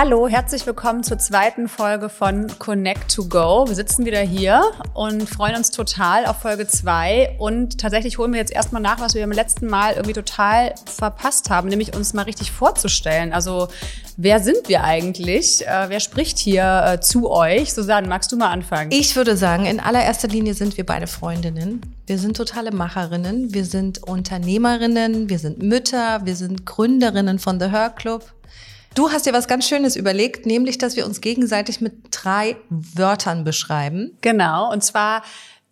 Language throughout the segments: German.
Hallo, herzlich willkommen zur zweiten Folge von Connect to Go. Wir sitzen wieder hier und freuen uns total auf Folge 2. Und tatsächlich holen wir jetzt erstmal nach, was wir beim letzten Mal irgendwie total verpasst haben, nämlich uns mal richtig vorzustellen. Also, wer sind wir eigentlich? Äh, wer spricht hier äh, zu euch? Susanne, magst du mal anfangen? Ich würde sagen, in allererster Linie sind wir beide Freundinnen. Wir sind totale Macherinnen, wir sind Unternehmerinnen, wir sind Mütter, wir sind Gründerinnen von The Her Club. Du hast dir was ganz Schönes überlegt, nämlich, dass wir uns gegenseitig mit drei Wörtern beschreiben. Genau, und zwar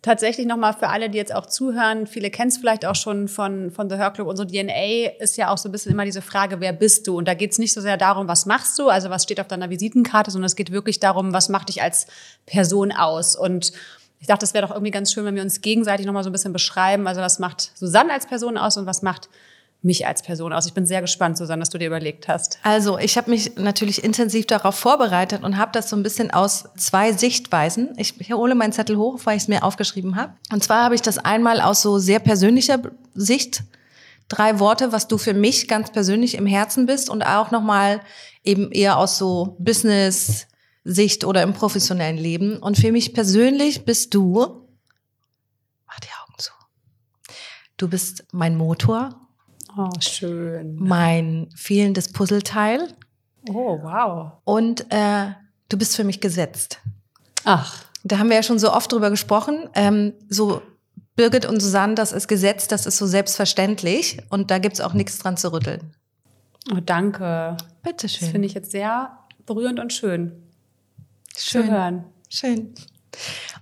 tatsächlich nochmal für alle, die jetzt auch zuhören, viele kennen es vielleicht auch schon von, von The Her Club. Unsere DNA ist ja auch so ein bisschen immer diese Frage, wer bist du? Und da geht es nicht so sehr darum, was machst du, also was steht auf deiner Visitenkarte, sondern es geht wirklich darum, was macht dich als Person aus? Und ich dachte, es wäre doch irgendwie ganz schön, wenn wir uns gegenseitig nochmal so ein bisschen beschreiben. Also was macht Susanne als Person aus und was macht mich als Person aus? Ich bin sehr gespannt, Susanne, dass du dir überlegt hast. Also, ich habe mich natürlich intensiv darauf vorbereitet und habe das so ein bisschen aus zwei Sichtweisen. Ich hole meinen Zettel hoch, weil ich es mir aufgeschrieben habe. Und zwar habe ich das einmal aus so sehr persönlicher Sicht drei Worte, was du für mich ganz persönlich im Herzen bist und auch nochmal eben eher aus so Business Sicht oder im professionellen Leben. Und für mich persönlich bist du, mach die Augen zu. Du bist mein Motor, Oh, schön. Mein fehlendes Puzzleteil. Oh, wow. Und äh, du bist für mich gesetzt. Ach. Da haben wir ja schon so oft drüber gesprochen. Ähm, so Birgit und Susanne, das ist Gesetz, das ist so selbstverständlich. Und da gibt's auch nichts dran zu rütteln. Oh, danke. Bitteschön. Das finde ich jetzt sehr berührend und schön. Schön. Zu hören. Schön.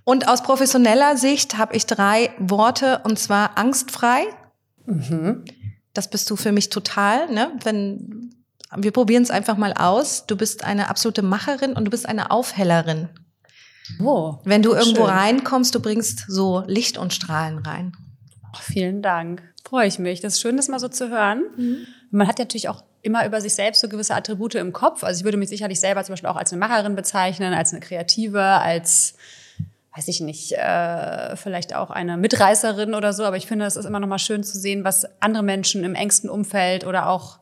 Und aus professioneller Sicht habe ich drei Worte, und zwar angstfrei. Mhm. Das bist du für mich total, ne? Wenn wir probieren es einfach mal aus. Du bist eine absolute Macherin und du bist eine Aufhellerin. Oh, Wenn du irgendwo schön. reinkommst, du bringst so Licht und Strahlen rein. Oh, vielen Dank. Freue ich mich. Das ist schön, das mal so zu hören. Mhm. Man hat natürlich auch immer über sich selbst so gewisse Attribute im Kopf. Also ich würde mich sicherlich selber zum Beispiel auch als eine Macherin bezeichnen, als eine Kreative, als weiß ich nicht, äh, vielleicht auch eine Mitreißerin oder so, aber ich finde, es ist immer noch mal schön zu sehen, was andere Menschen im engsten Umfeld oder auch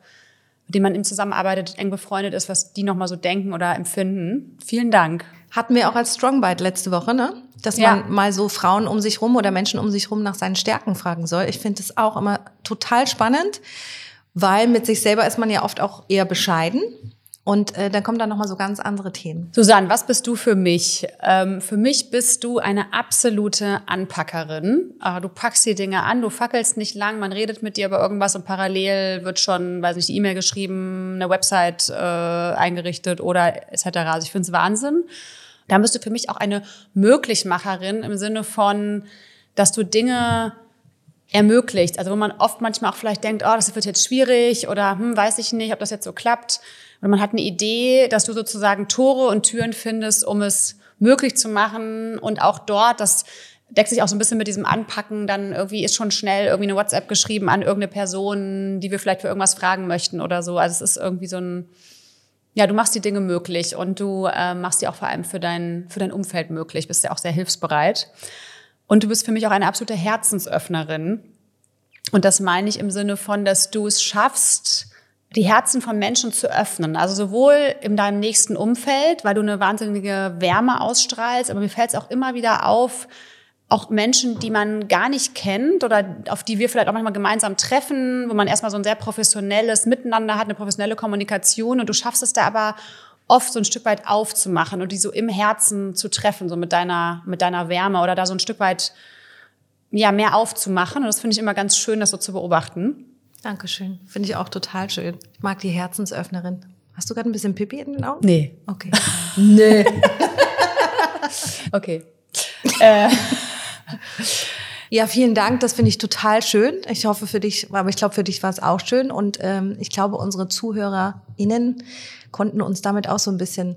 mit denen man im zusammenarbeitet, eng befreundet ist, was die noch mal so denken oder empfinden. Vielen Dank. Hatten wir auch als Strongbite letzte Woche, ne? Dass ja. man mal so Frauen um sich rum oder Menschen um sich rum nach seinen Stärken fragen soll. Ich finde es auch immer total spannend, weil mit sich selber ist man ja oft auch eher bescheiden. Und äh, dann kommen da nochmal so ganz andere Themen. Susanne, was bist du für mich? Ähm, für mich bist du eine absolute Anpackerin. Äh, du packst die Dinge an, du fackelst nicht lang, man redet mit dir über irgendwas und parallel wird schon, weiß nicht, die E-Mail geschrieben, eine Website äh, eingerichtet oder etc. Also ich finde es Wahnsinn. Dann bist du für mich auch eine Möglichmacherin im Sinne von, dass du Dinge ermöglicht. Also wo man oft manchmal auch vielleicht denkt, oh, das wird jetzt schwierig oder hm, weiß ich nicht, ob das jetzt so klappt. Und man hat eine Idee, dass du sozusagen Tore und Türen findest, um es möglich zu machen. Und auch dort, das deckt sich auch so ein bisschen mit diesem Anpacken, dann irgendwie ist schon schnell irgendwie eine WhatsApp geschrieben an irgendeine Person, die wir vielleicht für irgendwas fragen möchten oder so. Also es ist irgendwie so ein, ja, du machst die Dinge möglich und du äh, machst sie auch vor allem für dein, für dein Umfeld möglich, bist ja auch sehr hilfsbereit. Und du bist für mich auch eine absolute Herzensöffnerin. Und das meine ich im Sinne von, dass du es schaffst, die Herzen von Menschen zu öffnen. Also sowohl in deinem nächsten Umfeld, weil du eine wahnsinnige Wärme ausstrahlst, aber mir fällt es auch immer wieder auf, auch Menschen, die man gar nicht kennt oder auf die wir vielleicht auch manchmal gemeinsam treffen, wo man erstmal so ein sehr professionelles Miteinander hat, eine professionelle Kommunikation und du schaffst es da aber oft so ein Stück weit aufzumachen und die so im Herzen zu treffen, so mit deiner, mit deiner Wärme oder da so ein Stück weit, ja, mehr aufzumachen. Und das finde ich immer ganz schön, das so zu beobachten. Dankeschön. Finde ich auch total schön. Ich mag die Herzensöffnerin. Hast du gerade ein bisschen Pipi in den Augen? Nee. Okay. nee. okay. Äh. Ja, vielen Dank. Das finde ich total schön. Ich hoffe für dich, aber ich glaube, für dich war es auch schön. Und ähm, ich glaube, unsere ZuhörerInnen konnten uns damit auch so ein bisschen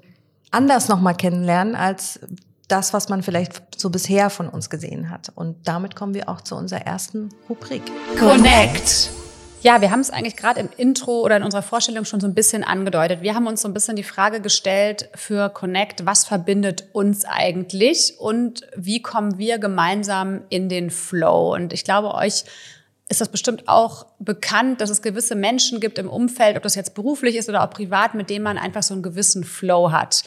anders nochmal kennenlernen als das, was man vielleicht so bisher von uns gesehen hat. Und damit kommen wir auch zu unserer ersten Rubrik. Connect. Ja, wir haben es eigentlich gerade im Intro oder in unserer Vorstellung schon so ein bisschen angedeutet. Wir haben uns so ein bisschen die Frage gestellt für Connect, was verbindet uns eigentlich und wie kommen wir gemeinsam in den Flow? Und ich glaube, euch ist das bestimmt auch bekannt, dass es gewisse Menschen gibt im Umfeld, ob das jetzt beruflich ist oder auch privat, mit denen man einfach so einen gewissen Flow hat.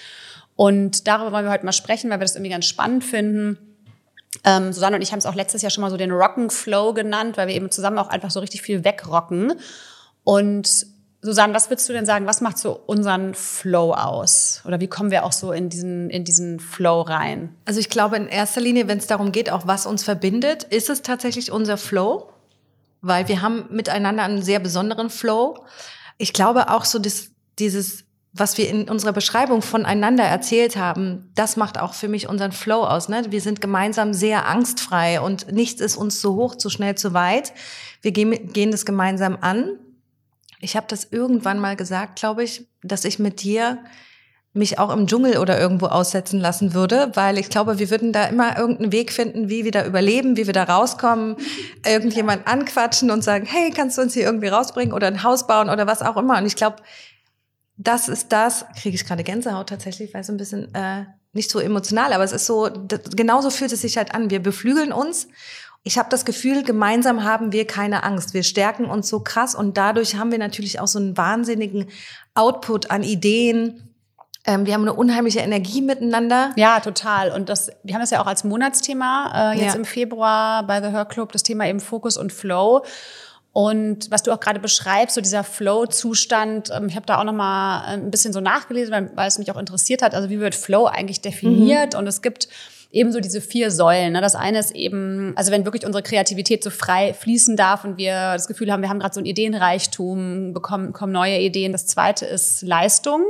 Und darüber wollen wir heute mal sprechen, weil wir das irgendwie ganz spannend finden. Ähm, Susanne und ich haben es auch letztes Jahr schon mal so den Rock'n'Flow genannt, weil wir eben zusammen auch einfach so richtig viel wegrocken. Und Susanne, was würdest du denn sagen, was macht so unseren Flow aus? Oder wie kommen wir auch so in diesen, in diesen Flow rein? Also ich glaube in erster Linie, wenn es darum geht, auch was uns verbindet, ist es tatsächlich unser Flow, weil wir haben miteinander einen sehr besonderen Flow. Ich glaube auch so das, dieses, was wir in unserer Beschreibung voneinander erzählt haben, das macht auch für mich unseren Flow aus. Ne? Wir sind gemeinsam sehr angstfrei und nichts ist uns zu hoch, zu schnell, zu weit. Wir gehen, gehen das gemeinsam an ich habe das irgendwann mal gesagt, glaube ich, dass ich mit dir mich auch im Dschungel oder irgendwo aussetzen lassen würde, weil ich glaube, wir würden da immer irgendeinen Weg finden, wie wir da überleben, wie wir da rauskommen, irgendjemand anquatschen und sagen, hey, kannst du uns hier irgendwie rausbringen oder ein Haus bauen oder was auch immer. Und ich glaube, das ist das, kriege ich gerade Gänsehaut tatsächlich, weil es ein bisschen äh, nicht so emotional, aber es ist so, das, genauso fühlt es sich halt an. Wir beflügeln uns ich habe das Gefühl, gemeinsam haben wir keine Angst. Wir stärken uns so krass und dadurch haben wir natürlich auch so einen wahnsinnigen Output an Ideen. Ähm, wir haben eine unheimliche Energie miteinander. Ja, total. Und das, wir haben das ja auch als Monatsthema äh, jetzt ja. im Februar bei The Her Club, das Thema eben Fokus und Flow. Und was du auch gerade beschreibst, so dieser Flow-Zustand, ähm, ich habe da auch noch mal ein bisschen so nachgelesen, weil, weil, es mich auch interessiert hat. Also wie wird Flow eigentlich definiert? Mhm. Und es gibt ebenso diese vier Säulen. Ne? Das eine ist eben, also wenn wirklich unsere Kreativität so frei fließen darf und wir das Gefühl haben, wir haben gerade so ein Ideenreichtum, bekommen, bekommen neue Ideen. Das zweite ist Leistung.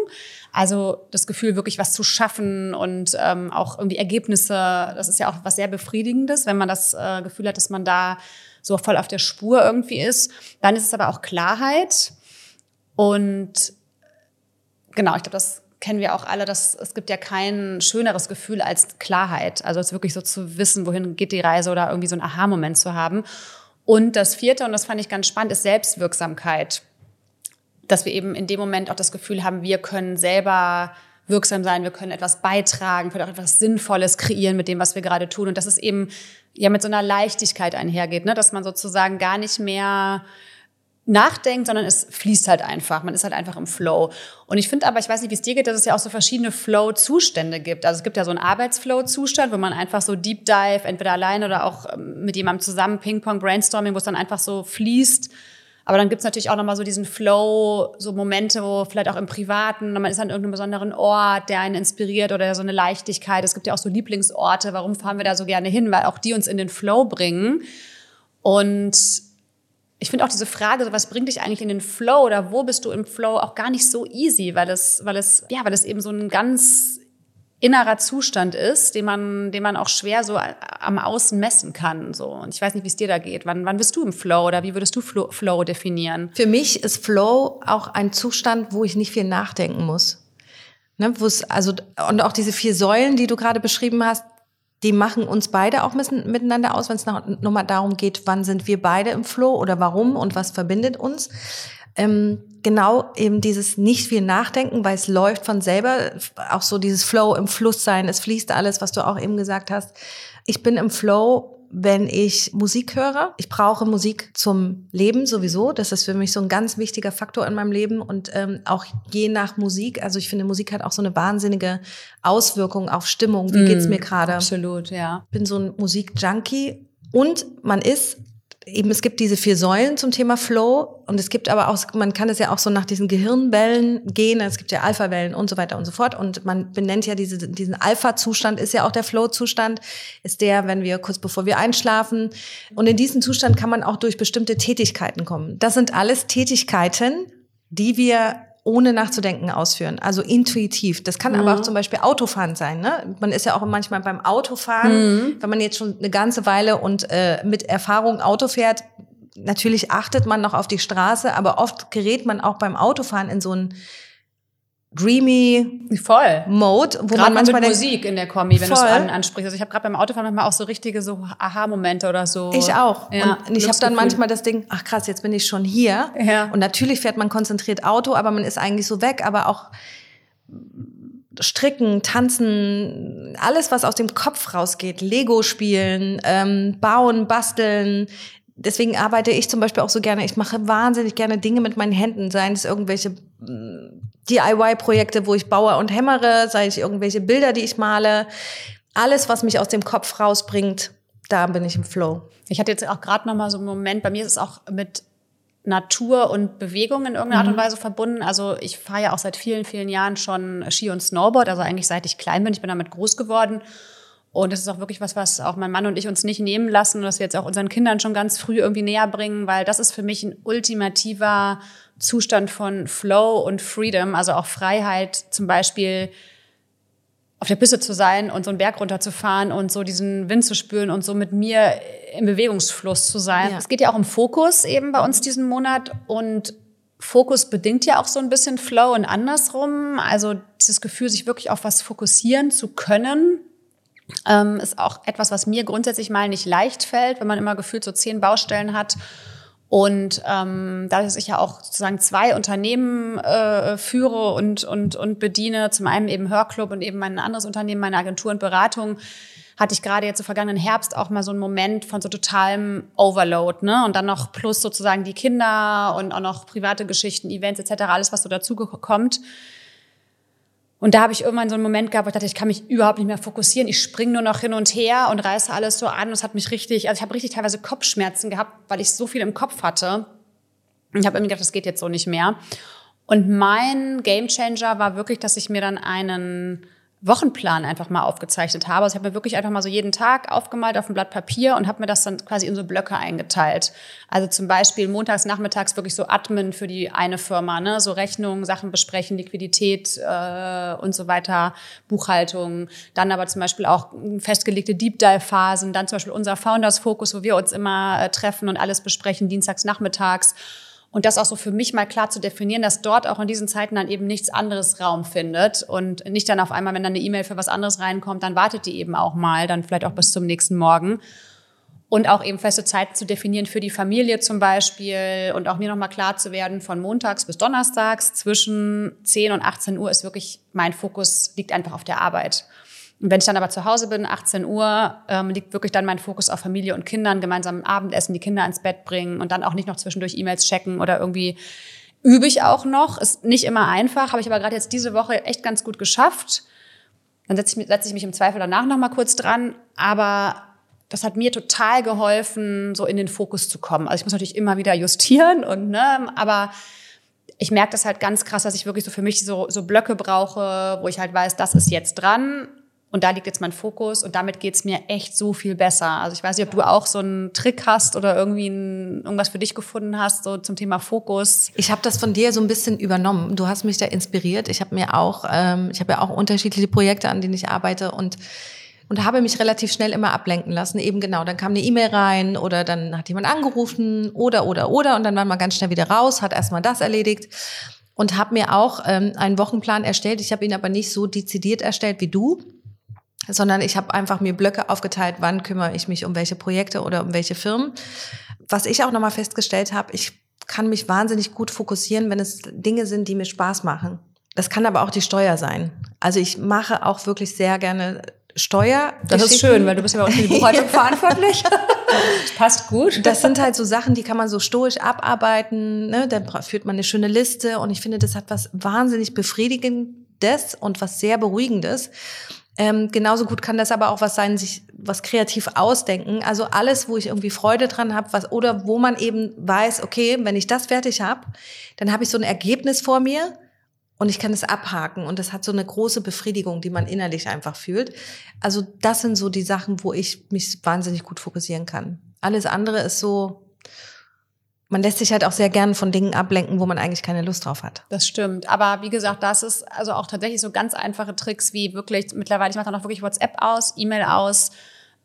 Also das Gefühl, wirklich was zu schaffen und ähm, auch irgendwie Ergebnisse, das ist ja auch was sehr Befriedigendes, wenn man das äh, Gefühl hat, dass man da so voll auf der Spur irgendwie ist. Dann ist es aber auch Klarheit. Und genau, ich glaube, das kennen wir auch alle, dass es gibt ja kein schöneres Gefühl als Klarheit. Also es wirklich so zu wissen, wohin geht die Reise oder irgendwie so einen Aha-Moment zu haben. Und das vierte, und das fand ich ganz spannend, ist Selbstwirksamkeit. Dass wir eben in dem Moment auch das Gefühl haben, wir können selber wirksam sein, wir können etwas beitragen, vielleicht auch etwas Sinnvolles kreieren mit dem, was wir gerade tun. Und dass es eben ja mit so einer Leichtigkeit einhergeht, ne? dass man sozusagen gar nicht mehr nachdenkt, sondern es fließt halt einfach. Man ist halt einfach im Flow. Und ich finde aber, ich weiß nicht, wie es dir geht, dass es ja auch so verschiedene Flow-Zustände gibt. Also es gibt ja so einen Arbeitsflow-Zustand, wo man einfach so Deep Dive, entweder allein oder auch ähm, mit jemandem zusammen, Ping-Pong, Brainstorming, wo es dann einfach so fließt. Aber dann gibt es natürlich auch nochmal so diesen Flow, so Momente, wo vielleicht auch im Privaten, man ist an irgendeinem besonderen Ort, der einen inspiriert oder so eine Leichtigkeit. Es gibt ja auch so Lieblingsorte, warum fahren wir da so gerne hin? Weil auch die uns in den Flow bringen. Und ich finde auch diese Frage, was bringt dich eigentlich in den Flow oder wo bist du im Flow, auch gar nicht so easy, weil es, weil es, ja, weil es eben so ein ganz innerer Zustand ist, den man, den man auch schwer so am Außen messen kann. So. Und ich weiß nicht, wie es dir da geht. Wann, wann bist du im Flow oder wie würdest du Flow, Flow definieren? Für mich ist Flow auch ein Zustand, wo ich nicht viel nachdenken muss. Ne, wo es, also, und auch diese vier Säulen, die du gerade beschrieben hast, die machen uns beide auch miteinander aus, wenn es nochmal darum geht, wann sind wir beide im Flow oder warum und was verbindet uns. Ähm, genau eben dieses nicht viel nachdenken, weil es läuft von selber, auch so dieses Flow im Fluss sein, es fließt alles, was du auch eben gesagt hast. Ich bin im Flow wenn ich Musik höre. Ich brauche Musik zum Leben sowieso. Das ist für mich so ein ganz wichtiger Faktor in meinem Leben und ähm, auch je nach Musik. Also ich finde, Musik hat auch so eine wahnsinnige Auswirkung auf Stimmung. Wie geht's mm, mir gerade? Absolut, ja. Ich bin so ein Musikjunkie und man ist eben, es gibt diese vier Säulen zum Thema Flow und es gibt aber auch, man kann es ja auch so nach diesen Gehirnwellen gehen, es gibt ja Alpha-Wellen und so weiter und so fort und man benennt ja diese, diesen Alpha-Zustand, ist ja auch der Flow-Zustand, ist der, wenn wir kurz bevor wir einschlafen und in diesen Zustand kann man auch durch bestimmte Tätigkeiten kommen. Das sind alles Tätigkeiten, die wir ohne nachzudenken ausführen, also intuitiv. Das kann mhm. aber auch zum Beispiel Autofahren sein. Ne? Man ist ja auch manchmal beim Autofahren, mhm. wenn man jetzt schon eine ganze Weile und äh, mit Erfahrung Auto fährt, natürlich achtet man noch auf die Straße, aber oft gerät man auch beim Autofahren in so ein dreamy voll Mode, wo grad man manchmal mit Musik in der Kombi, wenn du es an, ansprichst. Also ich habe gerade beim Autofahren manchmal auch so richtige so Aha-Momente oder so. Ich auch. Ja, und ich habe dann manchmal das Ding, ach krass, jetzt bin ich schon hier. Ja. Und natürlich fährt man konzentriert Auto, aber man ist eigentlich so weg, aber auch Stricken, Tanzen, alles, was aus dem Kopf rausgeht, Lego spielen, ähm, bauen, basteln, deswegen arbeite ich zum Beispiel auch so gerne. Ich mache wahnsinnig gerne Dinge mit meinen Händen, seien es irgendwelche DIY-Projekte, wo ich baue und hämmere, sei es irgendwelche Bilder, die ich male. Alles, was mich aus dem Kopf rausbringt, da bin ich im Flow. Ich hatte jetzt auch gerade noch mal so einen Moment, bei mir ist es auch mit Natur und Bewegung in irgendeiner Art und mhm. Weise verbunden. Also ich fahre ja auch seit vielen, vielen Jahren schon Ski und Snowboard, also eigentlich seit ich klein bin. Ich bin damit groß geworden. Und das ist auch wirklich was, was auch mein Mann und ich uns nicht nehmen lassen und was wir jetzt auch unseren Kindern schon ganz früh irgendwie näher bringen, weil das ist für mich ein ultimativer Zustand von Flow und Freedom, also auch Freiheit, zum Beispiel auf der Piste zu sein und so einen Berg runterzufahren und so diesen Wind zu spüren und so mit mir im Bewegungsfluss zu sein. Es geht ja auch um Fokus eben bei uns diesen Monat und Fokus bedingt ja auch so ein bisschen Flow und andersrum. Also dieses Gefühl, sich wirklich auf was fokussieren zu können, ähm, ist auch etwas, was mir grundsätzlich mal nicht leicht fällt, wenn man immer gefühlt so zehn Baustellen hat. Und ähm, da ich ja auch sozusagen zwei Unternehmen äh, führe und, und, und bediene, zum einen eben Hörclub und eben mein anderes Unternehmen, meine Agentur und Beratung, hatte ich gerade jetzt im vergangenen Herbst auch mal so einen Moment von so totalem Overload, ne? Und dann noch plus sozusagen die Kinder und auch noch private Geschichten, Events etc., alles, was so dazu kommt. Und da habe ich irgendwann so einen Moment gehabt, wo ich dachte, ich kann mich überhaupt nicht mehr fokussieren. Ich springe nur noch hin und her und reiße alles so an. Und es hat mich richtig, also ich habe richtig teilweise Kopfschmerzen gehabt, weil ich so viel im Kopf hatte. Und ich habe irgendwie gedacht, das geht jetzt so nicht mehr. Und mein Gamechanger war wirklich, dass ich mir dann einen Wochenplan einfach mal aufgezeichnet habe. Also ich habe mir wirklich einfach mal so jeden Tag aufgemalt auf ein Blatt Papier und habe mir das dann quasi in so Blöcke eingeteilt. Also zum Beispiel montags, nachmittags wirklich so Admin für die eine Firma, ne? so Rechnungen, Sachen besprechen, Liquidität äh, und so weiter, Buchhaltung. Dann aber zum Beispiel auch festgelegte Deep Dive Phasen. Dann zum Beispiel unser Founders Focus, wo wir uns immer äh, treffen und alles besprechen, dienstags, nachmittags. Und das auch so für mich mal klar zu definieren, dass dort auch in diesen Zeiten dann eben nichts anderes Raum findet und nicht dann auf einmal, wenn dann eine E-Mail für was anderes reinkommt, dann wartet die eben auch mal, dann vielleicht auch bis zum nächsten Morgen. Und auch eben feste Zeiten zu definieren für die Familie zum Beispiel und auch mir nochmal klar zu werden, von montags bis donnerstags zwischen 10 und 18 Uhr ist wirklich mein Fokus, liegt einfach auf der Arbeit. Und wenn ich dann aber zu Hause bin, 18 Uhr, ähm, liegt wirklich dann mein Fokus auf Familie und Kindern, gemeinsam Abendessen, die Kinder ins Bett bringen und dann auch nicht noch zwischendurch E-Mails checken oder irgendwie übe ich auch noch. Ist nicht immer einfach, habe ich aber gerade jetzt diese Woche echt ganz gut geschafft. Dann setze ich, setz ich mich im Zweifel danach noch mal kurz dran, aber das hat mir total geholfen, so in den Fokus zu kommen. Also ich muss natürlich immer wieder justieren und ne, aber ich merke das halt ganz krass, dass ich wirklich so für mich so, so Blöcke brauche, wo ich halt weiß, das ist jetzt dran und da liegt jetzt mein Fokus und damit geht's mir echt so viel besser. Also ich weiß nicht, ob du auch so einen Trick hast oder irgendwie ein, irgendwas für dich gefunden hast, so zum Thema Fokus. Ich habe das von dir so ein bisschen übernommen. Du hast mich da inspiriert. Ich habe mir auch, ähm, ich habe ja auch unterschiedliche Projekte, an denen ich arbeite und und habe mich relativ schnell immer ablenken lassen. Eben genau, dann kam eine E-Mail rein oder dann hat jemand angerufen oder oder oder und dann war man ganz schnell wieder raus, hat erstmal das erledigt und habe mir auch ähm, einen Wochenplan erstellt. Ich habe ihn aber nicht so dezidiert erstellt wie du, sondern ich habe einfach mir Blöcke aufgeteilt, wann kümmere ich mich um welche Projekte oder um welche Firmen. Was ich auch nochmal festgestellt habe, ich kann mich wahnsinnig gut fokussieren, wenn es Dinge sind, die mir Spaß machen. Das kann aber auch die Steuer sein. Also ich mache auch wirklich sehr gerne Steuer. Das ist schön, weil du bist ja uns für die Buchhaltung verantwortlich. Das passt gut. Das sind halt so Sachen, die kann man so stoisch abarbeiten. Ne? Dann führt man eine schöne Liste und ich finde, das hat was wahnsinnig Befriedigendes und was sehr Beruhigendes. Ähm, genauso gut kann das aber auch was sein, sich was kreativ ausdenken. Also alles, wo ich irgendwie Freude dran habe, was oder wo man eben weiß, okay, wenn ich das fertig habe, dann habe ich so ein Ergebnis vor mir und ich kann es abhaken und das hat so eine große Befriedigung, die man innerlich einfach fühlt. Also das sind so die Sachen, wo ich mich wahnsinnig gut fokussieren kann. Alles andere ist so man lässt sich halt auch sehr gern von Dingen ablenken, wo man eigentlich keine Lust drauf hat. Das stimmt. Aber wie gesagt, das ist also auch tatsächlich so ganz einfache Tricks wie wirklich, mittlerweile, ich mache dann auch wirklich WhatsApp aus, E-Mail aus,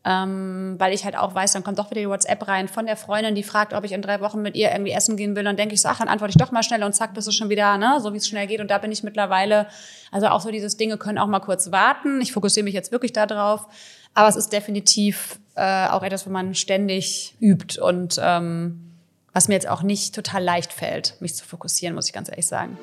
ähm, weil ich halt auch weiß, dann kommt doch wieder die WhatsApp rein von der Freundin, die fragt, ob ich in drei Wochen mit ihr irgendwie essen gehen will. Dann denke ich so, ach, dann antworte ich doch mal schnell und zack, bist du schon wieder, ne, so wie es schnell geht. Und da bin ich mittlerweile, also auch so dieses Dinge können auch mal kurz warten. Ich fokussiere mich jetzt wirklich darauf. Aber es ist definitiv äh, auch etwas, wo man ständig übt und ähm, was mir jetzt auch nicht total leicht fällt, mich zu fokussieren, muss ich ganz ehrlich sagen.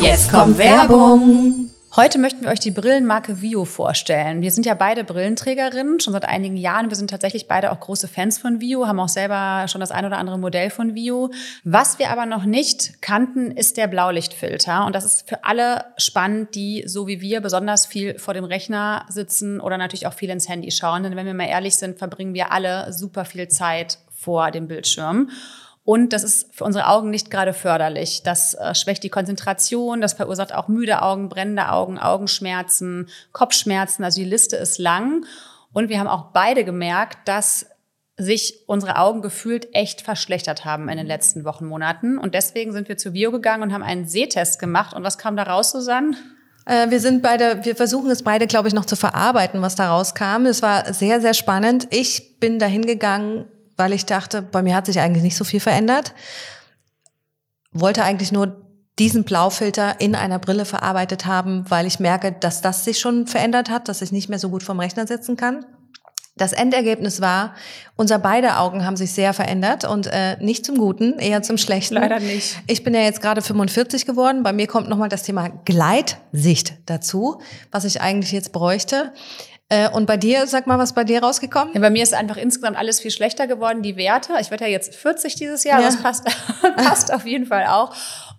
Jetzt kommt Werbung. Heute möchten wir euch die Brillenmarke Vio vorstellen. Wir sind ja beide Brillenträgerinnen, schon seit einigen Jahren. Wir sind tatsächlich beide auch große Fans von Vio, haben auch selber schon das ein oder andere Modell von Vio. Was wir aber noch nicht kannten, ist der Blaulichtfilter. Und das ist für alle spannend, die so wie wir besonders viel vor dem Rechner sitzen oder natürlich auch viel ins Handy schauen. Denn wenn wir mal ehrlich sind, verbringen wir alle super viel Zeit vor dem Bildschirm. Und das ist für unsere Augen nicht gerade förderlich. Das äh, schwächt die Konzentration, das verursacht auch müde Augen, brennende Augen, Augenschmerzen, Kopfschmerzen. Also die Liste ist lang. Und wir haben auch beide gemerkt, dass sich unsere Augen gefühlt echt verschlechtert haben in den letzten Wochen, Monaten. Und deswegen sind wir zu Bio gegangen und haben einen Sehtest gemacht. Und was kam da raus, Susanne? Äh, wir sind beide, wir versuchen es beide, glaube ich, noch zu verarbeiten, was da rauskam. Es war sehr, sehr spannend. Ich bin dahin gegangen weil ich dachte, bei mir hat sich eigentlich nicht so viel verändert. Wollte eigentlich nur diesen Blaufilter in einer Brille verarbeitet haben, weil ich merke, dass das sich schon verändert hat, dass ich nicht mehr so gut vom Rechner sitzen kann. Das Endergebnis war, unser beide Augen haben sich sehr verändert und äh, nicht zum Guten, eher zum Schlechten. Leider nicht. Ich bin ja jetzt gerade 45 geworden. Bei mir kommt nochmal das Thema Gleitsicht dazu, was ich eigentlich jetzt bräuchte. Äh, und bei dir, sag mal, was bei dir rausgekommen? Ja, bei mir ist einfach insgesamt alles viel schlechter geworden, die Werte. Ich werde ja jetzt 40 dieses Jahr, ja. das passt, passt auf jeden Fall auch.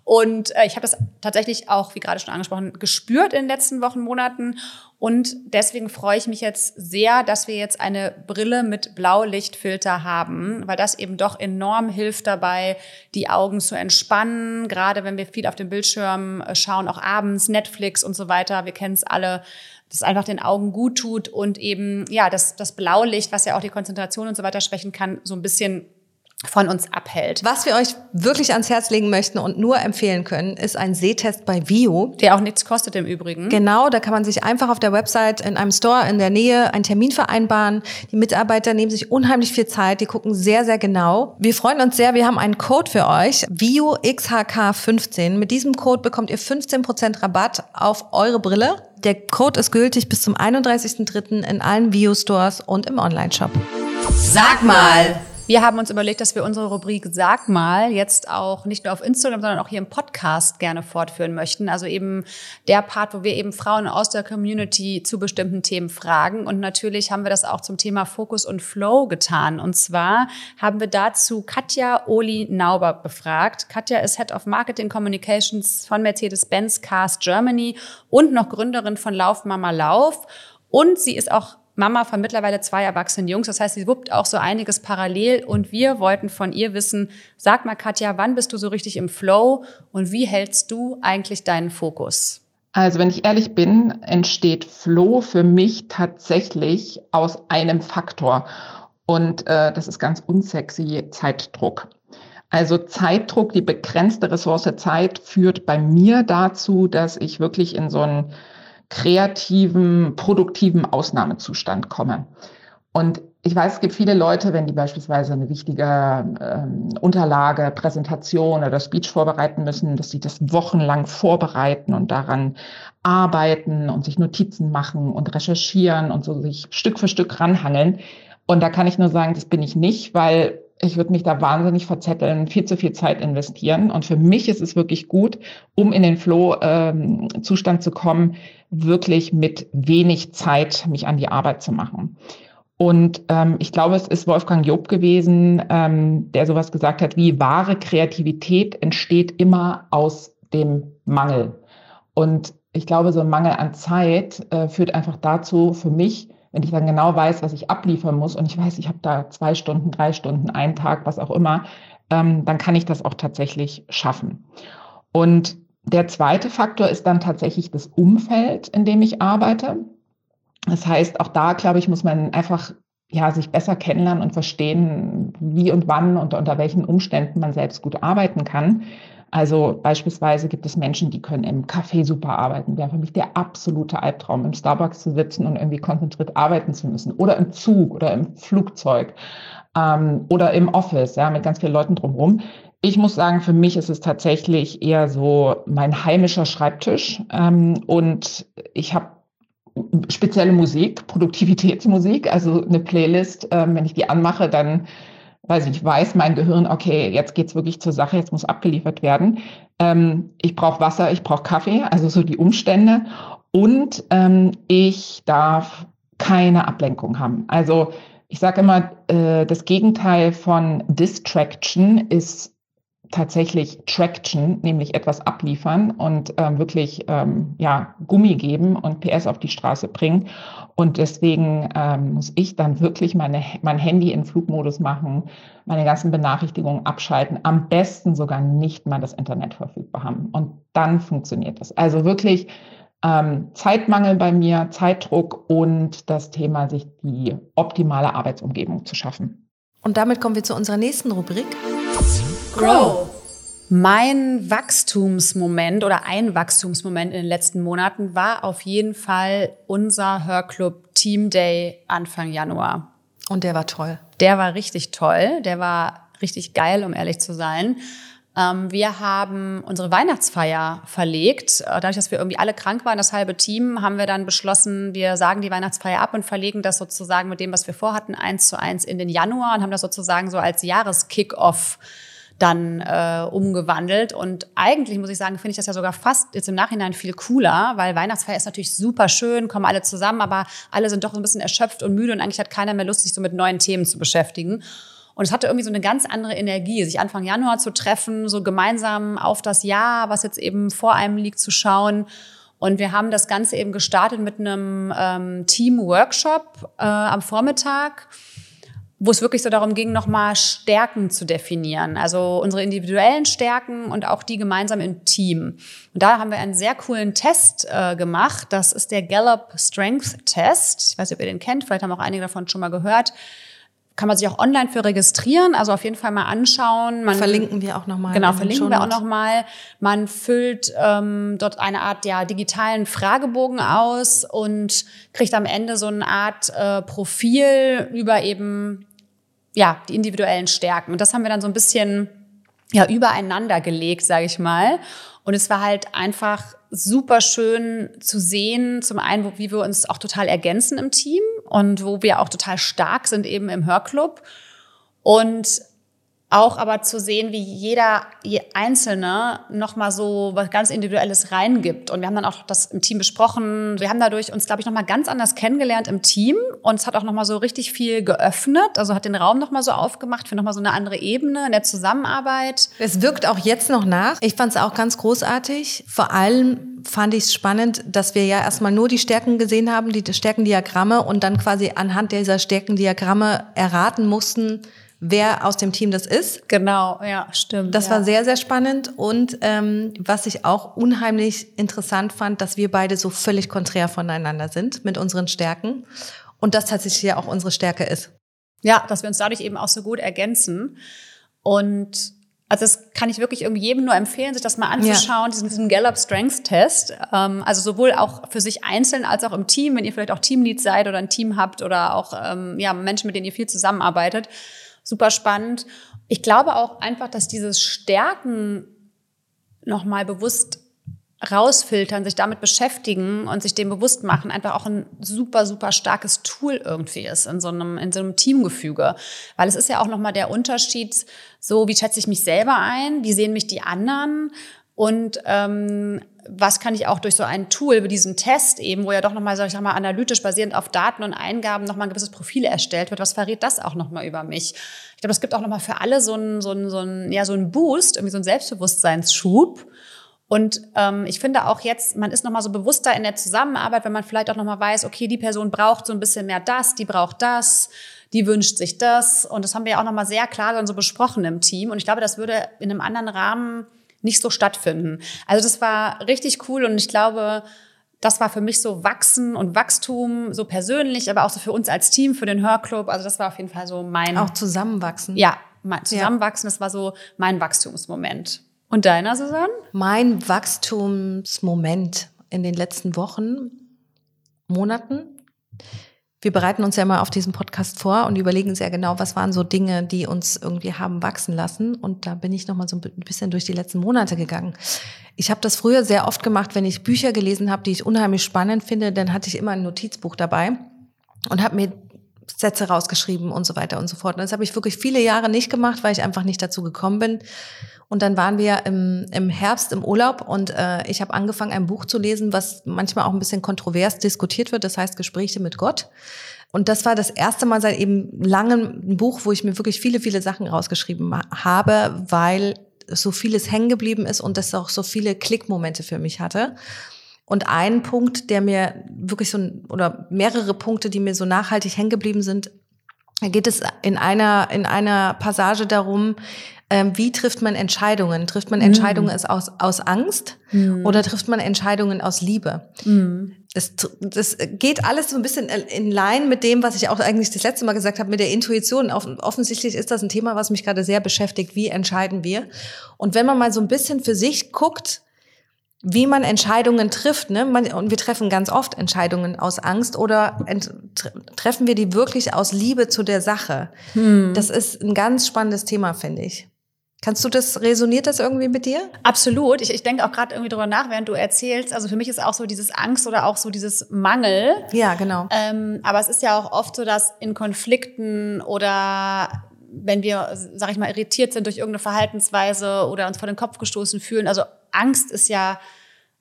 Und äh, ich habe das tatsächlich auch, wie gerade schon angesprochen, gespürt in den letzten Wochen, Monaten. Und deswegen freue ich mich jetzt sehr, dass wir jetzt eine Brille mit Blaulichtfilter haben, weil das eben doch enorm hilft dabei, die Augen zu entspannen. Gerade wenn wir viel auf dem Bildschirm äh, schauen, auch abends, Netflix und so weiter. Wir kennen es alle das einfach den Augen gut tut und eben, ja, das, das Blaulicht, was ja auch die Konzentration und so weiter schwächen kann, so ein bisschen von uns abhält. Was wir euch wirklich ans Herz legen möchten und nur empfehlen können, ist ein Sehtest bei Vio. Der auch nichts kostet im Übrigen. Genau, da kann man sich einfach auf der Website in einem Store in der Nähe einen Termin vereinbaren. Die Mitarbeiter nehmen sich unheimlich viel Zeit, die gucken sehr, sehr genau. Wir freuen uns sehr, wir haben einen Code für euch, Vio XHK15. Mit diesem Code bekommt ihr 15% Rabatt auf eure Brille. Der Code ist gültig bis zum 31.03. in allen Vio-Stores und im Online-Shop. Sag mal! Wir haben uns überlegt, dass wir unsere Rubrik Sag mal jetzt auch nicht nur auf Instagram, sondern auch hier im Podcast gerne fortführen möchten. Also eben der Part, wo wir eben Frauen aus der Community zu bestimmten Themen fragen. Und natürlich haben wir das auch zum Thema Fokus und Flow getan. Und zwar haben wir dazu Katja Oli Nauber befragt. Katja ist Head of Marketing Communications von Mercedes-Benz Cars Germany und noch Gründerin von Lauf Mama Lauf. Und sie ist auch Mama von mittlerweile zwei erwachsenen Jungs. Das heißt, sie wuppt auch so einiges parallel. Und wir wollten von ihr wissen, sag mal, Katja, wann bist du so richtig im Flow und wie hältst du eigentlich deinen Fokus? Also, wenn ich ehrlich bin, entsteht Flow für mich tatsächlich aus einem Faktor. Und äh, das ist ganz unsexy Zeitdruck. Also Zeitdruck, die begrenzte Ressource Zeit führt bei mir dazu, dass ich wirklich in so einen kreativen, produktiven Ausnahmezustand komme. Und ich weiß, es gibt viele Leute, wenn die beispielsweise eine wichtige ähm, Unterlage, Präsentation oder Speech vorbereiten müssen, dass sie das wochenlang vorbereiten und daran arbeiten und sich Notizen machen und recherchieren und so sich Stück für Stück ranhangeln. Und da kann ich nur sagen, das bin ich nicht, weil ich würde mich da wahnsinnig verzetteln, viel zu viel Zeit investieren. Und für mich ist es wirklich gut, um in den Flow-Zustand ähm, zu kommen, wirklich mit wenig Zeit mich an die Arbeit zu machen. Und ähm, ich glaube, es ist Wolfgang Job gewesen, ähm, der sowas gesagt hat, wie wahre Kreativität entsteht immer aus dem Mangel. Und ich glaube, so ein Mangel an Zeit äh, führt einfach dazu, für mich, wenn ich dann genau weiß, was ich abliefern muss und ich weiß, ich habe da zwei Stunden, drei Stunden, einen Tag, was auch immer, ähm, dann kann ich das auch tatsächlich schaffen. Und der zweite Faktor ist dann tatsächlich das Umfeld, in dem ich arbeite. Das heißt, auch da, glaube ich, muss man einfach ja, sich besser kennenlernen und verstehen, wie und wann und unter welchen Umständen man selbst gut arbeiten kann. Also beispielsweise gibt es Menschen, die können im Café super arbeiten. Wäre für mich der absolute Albtraum, im Starbucks zu sitzen und irgendwie konzentriert arbeiten zu müssen. Oder im Zug oder im Flugzeug ähm, oder im Office, ja, mit ganz vielen Leuten drumherum. Ich muss sagen, für mich ist es tatsächlich eher so mein heimischer Schreibtisch. Ähm, und ich habe spezielle Musik, Produktivitätsmusik, also eine Playlist. Ähm, wenn ich die anmache, dann weiß ich, weiß mein Gehirn, okay, jetzt geht's wirklich zur Sache, jetzt muss abgeliefert werden. Ähm, ich brauche Wasser, ich brauche Kaffee, also so die Umstände. Und ähm, ich darf keine Ablenkung haben. Also ich sage immer, äh, das Gegenteil von Distraction ist tatsächlich Traction, nämlich etwas abliefern und ähm, wirklich ähm, ja, Gummi geben und PS auf die Straße bringen. Und deswegen ähm, muss ich dann wirklich meine, mein Handy in Flugmodus machen, meine ganzen Benachrichtigungen abschalten, am besten sogar nicht mal das Internet verfügbar haben. Und dann funktioniert das. Also wirklich ähm, Zeitmangel bei mir, Zeitdruck und das Thema, sich die optimale Arbeitsumgebung zu schaffen. Und damit kommen wir zu unserer nächsten Rubrik. Grow. Mein Wachstumsmoment oder ein Wachstumsmoment in den letzten Monaten war auf jeden Fall unser Hörclub Team Day Anfang Januar. Und der war toll. Der war richtig toll. Der war richtig geil, um ehrlich zu sein. Ähm, wir haben unsere Weihnachtsfeier verlegt. Äh, dadurch, dass wir irgendwie alle krank waren, das halbe Team, haben wir dann beschlossen, wir sagen die Weihnachtsfeier ab und verlegen das sozusagen mit dem, was wir vorhatten, eins zu eins in den Januar und haben das sozusagen so als Jahreskickoff dann äh, umgewandelt. Und eigentlich muss ich sagen, finde ich das ja sogar fast jetzt im Nachhinein viel cooler, weil Weihnachtsfeier ist natürlich super schön, kommen alle zusammen, aber alle sind doch so ein bisschen erschöpft und müde und eigentlich hat keiner mehr Lust, sich so mit neuen Themen zu beschäftigen. Und es hatte irgendwie so eine ganz andere Energie, sich Anfang Januar zu treffen, so gemeinsam auf das Jahr, was jetzt eben vor einem liegt, zu schauen. Und wir haben das Ganze eben gestartet mit einem ähm, Team-Workshop äh, am Vormittag wo es wirklich so darum ging, nochmal Stärken zu definieren. Also unsere individuellen Stärken und auch die gemeinsam im Team. Und da haben wir einen sehr coolen Test äh, gemacht. Das ist der Gallup Strength Test. Ich weiß nicht, ob ihr den kennt. Vielleicht haben auch einige davon schon mal gehört. Kann man sich auch online für registrieren, also auf jeden Fall mal anschauen. Man, verlinken wir auch nochmal. Genau, verlinken wir auch nochmal. Man füllt ähm, dort eine Art ja, digitalen Fragebogen aus und kriegt am Ende so eine Art äh, Profil über eben ja, die individuellen Stärken. Und das haben wir dann so ein bisschen ja, übereinander gelegt, sage ich mal. Und es war halt einfach super schön zu sehen, zum einen, wie wir uns auch total ergänzen im Team und wo wir auch total stark sind eben im Hörclub. Und auch aber zu sehen, wie jeder Einzelne nochmal so was ganz Individuelles reingibt. Und wir haben dann auch das im Team besprochen. Wir haben dadurch uns, glaube ich, nochmal ganz anders kennengelernt im Team. Und es hat auch nochmal so richtig viel geöffnet. Also hat den Raum nochmal so aufgemacht für nochmal so eine andere Ebene in der Zusammenarbeit. Es wirkt auch jetzt noch nach. Ich fand es auch ganz großartig. Vor allem fand ich es spannend, dass wir ja erstmal nur die Stärken gesehen haben, die Stärkendiagramme und dann quasi anhand dieser Stärkendiagramme erraten mussten, wer aus dem Team das ist. Genau, ja, stimmt. Das ja. war sehr, sehr spannend. Und ähm, was ich auch unheimlich interessant fand, dass wir beide so völlig konträr voneinander sind mit unseren Stärken. Und das tatsächlich ja auch unsere Stärke ist. Ja, dass wir uns dadurch eben auch so gut ergänzen. Und also das kann ich wirklich irgendwie jedem nur empfehlen, sich das mal anzuschauen, ja. diesen, diesen Gallup Strengths Test. Ähm, also sowohl auch für sich einzeln als auch im Team, wenn ihr vielleicht auch Teamlead seid oder ein Team habt oder auch ähm, ja, Menschen, mit denen ihr viel zusammenarbeitet super spannend. Ich glaube auch einfach, dass dieses Stärken nochmal bewusst rausfiltern, sich damit beschäftigen und sich dem bewusst machen, einfach auch ein super, super starkes Tool irgendwie ist in so einem, in so einem Teamgefüge. Weil es ist ja auch nochmal der Unterschied, so wie schätze ich mich selber ein, wie sehen mich die anderen und ähm, was kann ich auch durch so ein Tool wie diesen Test eben, wo ja doch nochmal, sag ich mal, analytisch basierend auf Daten und Eingaben nochmal ein gewisses Profil erstellt wird, was verrät das auch nochmal über mich? Ich glaube, es gibt auch nochmal für alle so einen, so einen, so einen, ja, so einen Boost, irgendwie so einen Selbstbewusstseinsschub. Und ähm, ich finde auch jetzt, man ist nochmal so bewusster in der Zusammenarbeit, wenn man vielleicht auch nochmal weiß, okay, die Person braucht so ein bisschen mehr das, die braucht das, die wünscht sich das. Und das haben wir ja auch nochmal sehr klar dann so besprochen im Team. Und ich glaube, das würde in einem anderen Rahmen nicht so stattfinden. Also das war richtig cool und ich glaube, das war für mich so Wachsen und Wachstum, so persönlich, aber auch so für uns als Team, für den Hörclub. Also das war auf jeden Fall so mein. Auch zusammenwachsen. Ja, mein Zusammenwachsen, ja. das war so mein Wachstumsmoment. Und deiner, Susanne? Mein Wachstumsmoment in den letzten Wochen, Monaten wir bereiten uns ja mal auf diesen Podcast vor und überlegen sehr genau, was waren so Dinge, die uns irgendwie haben wachsen lassen. Und da bin ich noch mal so ein bisschen durch die letzten Monate gegangen. Ich habe das früher sehr oft gemacht, wenn ich Bücher gelesen habe, die ich unheimlich spannend finde, dann hatte ich immer ein Notizbuch dabei und habe mir Sätze rausgeschrieben und so weiter und so fort. Und das habe ich wirklich viele Jahre nicht gemacht, weil ich einfach nicht dazu gekommen bin. Und dann waren wir im, im Herbst im Urlaub und äh, ich habe angefangen, ein Buch zu lesen, was manchmal auch ein bisschen kontrovers diskutiert wird. Das heißt Gespräche mit Gott. Und das war das erste Mal seit eben langem ein Buch, wo ich mir wirklich viele, viele Sachen rausgeschrieben habe, weil so vieles hängen geblieben ist und das auch so viele Klickmomente für mich hatte. Und ein Punkt, der mir wirklich so, oder mehrere Punkte, die mir so nachhaltig hängen geblieben sind, geht es in einer, in einer Passage darum, ähm, wie trifft man Entscheidungen? Trifft man Entscheidungen mm. aus, aus Angst mm. oder trifft man Entscheidungen aus Liebe? Mm. Das, das geht alles so ein bisschen in Line mit dem, was ich auch eigentlich das letzte Mal gesagt habe, mit der Intuition. Offensichtlich ist das ein Thema, was mich gerade sehr beschäftigt. Wie entscheiden wir? Und wenn man mal so ein bisschen für sich guckt, wie man Entscheidungen trifft, ne? Man, und wir treffen ganz oft Entscheidungen aus Angst oder treffen wir die wirklich aus Liebe zu der Sache. Hm. Das ist ein ganz spannendes Thema, finde ich. Kannst du das, resoniert das irgendwie mit dir? Absolut. Ich, ich denke auch gerade irgendwie drüber nach, während du erzählst. Also für mich ist auch so dieses Angst oder auch so dieses Mangel. Ja, genau. Ähm, aber es ist ja auch oft so, dass in Konflikten oder wenn wir, sag ich mal, irritiert sind durch irgendeine Verhaltensweise oder uns vor den Kopf gestoßen fühlen. Also Angst ist ja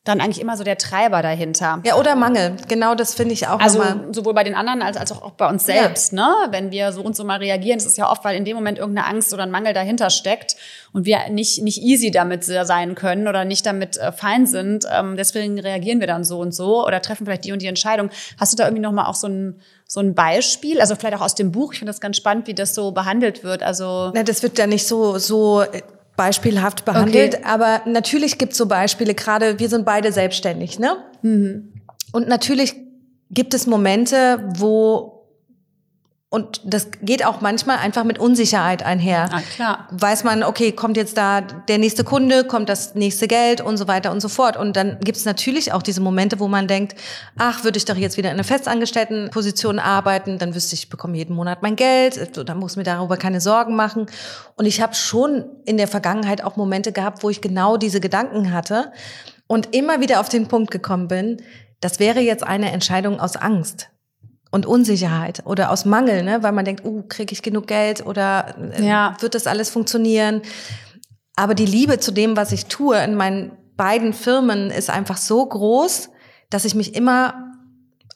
dann eigentlich immer so der Treiber dahinter. Ja, oder Mangel. Genau das finde ich auch. Also immer. sowohl bei den anderen als, als auch bei uns selbst. Ja. Ne? Wenn wir so und so mal reagieren, das ist ja oft, weil in dem Moment irgendeine Angst oder ein Mangel dahinter steckt und wir nicht, nicht easy damit sein können oder nicht damit äh, fein sind. Ähm, deswegen reagieren wir dann so und so oder treffen vielleicht die und die Entscheidung. Hast du da irgendwie nochmal auch so ein, so ein Beispiel? Also vielleicht auch aus dem Buch. Ich finde das ganz spannend, wie das so behandelt wird. Also Na, das wird ja nicht so, so beispielhaft behandelt. Okay. Aber natürlich gibt es so Beispiele, gerade wir sind beide selbstständig, ne? Mhm. Und natürlich gibt es Momente, wo und das geht auch manchmal einfach mit Unsicherheit einher. Ah, klar. Weiß man, okay, kommt jetzt da der nächste Kunde, kommt das nächste Geld und so weiter und so fort. Und dann gibt es natürlich auch diese Momente, wo man denkt, ach, würde ich doch jetzt wieder in einer festangestellten Position arbeiten, dann wüsste ich, ich bekomme jeden Monat mein Geld, dann muss mir darüber keine Sorgen machen. Und ich habe schon in der Vergangenheit auch Momente gehabt, wo ich genau diese Gedanken hatte und immer wieder auf den Punkt gekommen bin, das wäre jetzt eine Entscheidung aus Angst und Unsicherheit oder aus Mangel, ne? weil man denkt, uh, kriege ich genug Geld oder äh, ja. wird das alles funktionieren? Aber die Liebe zu dem, was ich tue in meinen beiden Firmen ist einfach so groß, dass ich mich immer